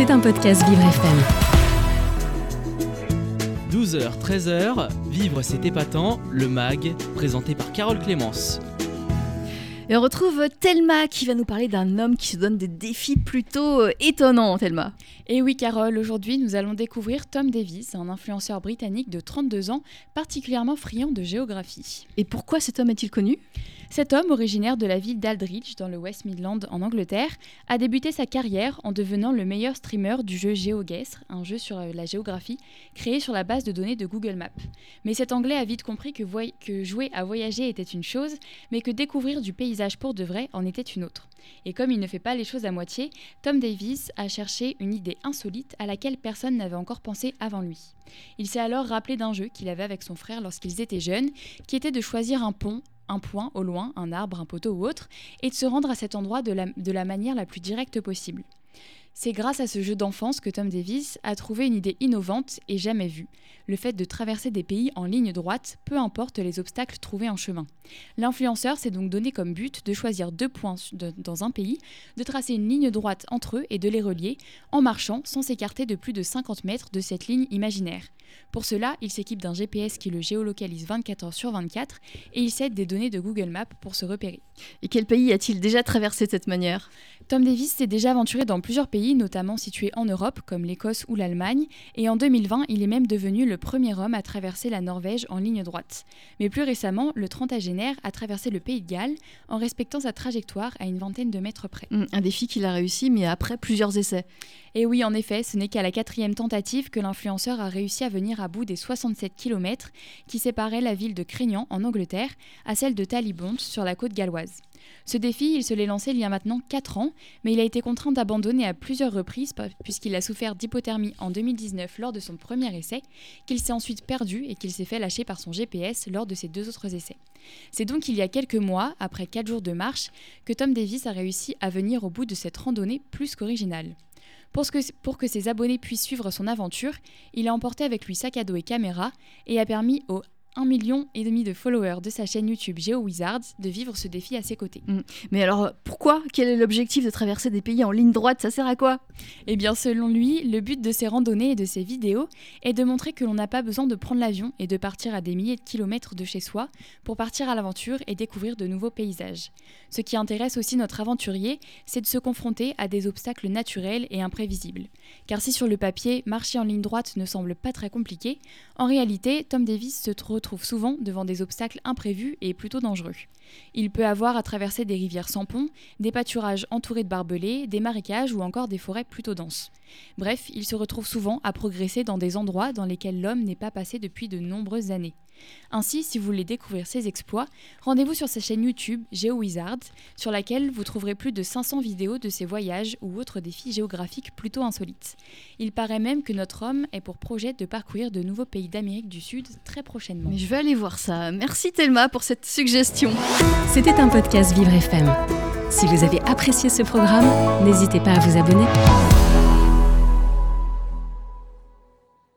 C'est un podcast Vivre FM. 12h, 13h, Vivre c'est épatant, le MAG, présenté par Carole Clémence. Et on retrouve Thelma qui va nous parler d'un homme qui se donne des défis plutôt euh, étonnants, Thelma. Et oui, Carole, aujourd'hui nous allons découvrir Tom Davis, un influenceur britannique de 32 ans, particulièrement friand de géographie. Et pourquoi cet homme est-il connu? Cet homme, originaire de la ville d'Aldridge, dans le West Midland en Angleterre, a débuté sa carrière en devenant le meilleur streamer du jeu GeoGuessr, un jeu sur euh, la géographie, créé sur la base de données de Google Maps. Mais cet Anglais a vite compris que, que jouer à voyager était une chose, mais que découvrir du paysage pour de vrai en était une autre. Et comme il ne fait pas les choses à moitié, Tom Davis a cherché une idée insolite à laquelle personne n'avait encore pensé avant lui. Il s'est alors rappelé d'un jeu qu'il avait avec son frère lorsqu'ils étaient jeunes, qui était de choisir un pont un point au loin, un arbre, un poteau ou autre, et de se rendre à cet endroit de la, de la manière la plus directe possible. C'est grâce à ce jeu d'enfance que Tom Davis a trouvé une idée innovante et jamais vue, le fait de traverser des pays en ligne droite, peu importe les obstacles trouvés en chemin. L'influenceur s'est donc donné comme but de choisir deux points dans un pays, de tracer une ligne droite entre eux et de les relier, en marchant sans s'écarter de plus de 50 mètres de cette ligne imaginaire. Pour cela, il s'équipe d'un GPS qui le géolocalise 24 heures sur 24 et il s'aide des données de Google Maps pour se repérer. Et quel pays a-t-il déjà traversé de cette manière? Tom Davis s'est déjà aventuré dans plusieurs pays, notamment situés en Europe, comme l'Écosse ou l'Allemagne, et en 2020, il est même devenu le premier homme à traverser la Norvège en ligne droite. Mais plus récemment, le trentagénaire a traversé le pays de Galles en respectant sa trajectoire à une vingtaine de mètres près. Hum, un défi qu'il a réussi, mais après plusieurs essais. Et oui, en effet, ce n'est qu'à la quatrième tentative que l'influenceur a réussi à venir à bout des 67 km qui séparaient la ville de Craignant en Angleterre à celle de Talibont sur la côte galloise. Ce défi, il se l'est lancé il y a maintenant 4 ans, mais il a été contraint d'abandonner à plusieurs reprises puisqu'il a souffert d'hypothermie en 2019 lors de son premier essai, qu'il s'est ensuite perdu et qu'il s'est fait lâcher par son GPS lors de ses deux autres essais. C'est donc il y a quelques mois, après 4 jours de marche, que Tom Davis a réussi à venir au bout de cette randonnée plus qu'originale. Pour que, ses abonnés puissent suivre son aventure, il a emporté avec lui sac à dos et caméra et a permis aux 1,5 million et demi de followers de sa chaîne YouTube GeoWizards de vivre ce défi à ses côtés. Mm. Mais alors pourquoi? Quel est l'objectif de traverser des pays en ligne droite? Ça sert à quoi? Eh bien selon lui, le but de ses randonnées et de ses vidéos est de montrer que l'on n'a pas besoin de prendre l'avion et de partir à des milliers de kilomètres de chez soi pour partir à l'aventure et découvrir de nouveaux paysages. Ce qui intéresse aussi notre aventurier, c'est de se confronter à des obstacles naturels et imprévisibles. Car si sur le papier, marcher en ligne droite ne semble pas très compliqué, en réalité, Tom Davis se trouve retrouve souvent devant des obstacles imprévus et plutôt dangereux. Il peut avoir à traverser des rivières sans pont, des pâturages entourés de barbelés, des marécages ou encore des forêts plutôt denses. Bref, il se retrouve souvent à progresser dans des endroits dans lesquels l'homme n'est pas passé depuis de nombreuses années. Ainsi, si vous voulez découvrir ses exploits, rendez-vous sur sa chaîne YouTube GeoWizard, sur laquelle vous trouverez plus de 500 vidéos de ses voyages ou autres défis géographiques plutôt insolites. Il paraît même que notre homme est pour projet de parcourir de nouveaux pays d'Amérique du Sud très prochainement. Mais je vais aller voir ça. Merci Thelma pour cette suggestion. C'était un podcast Vivre FM. Si vous avez apprécié ce programme, n'hésitez pas à vous abonner.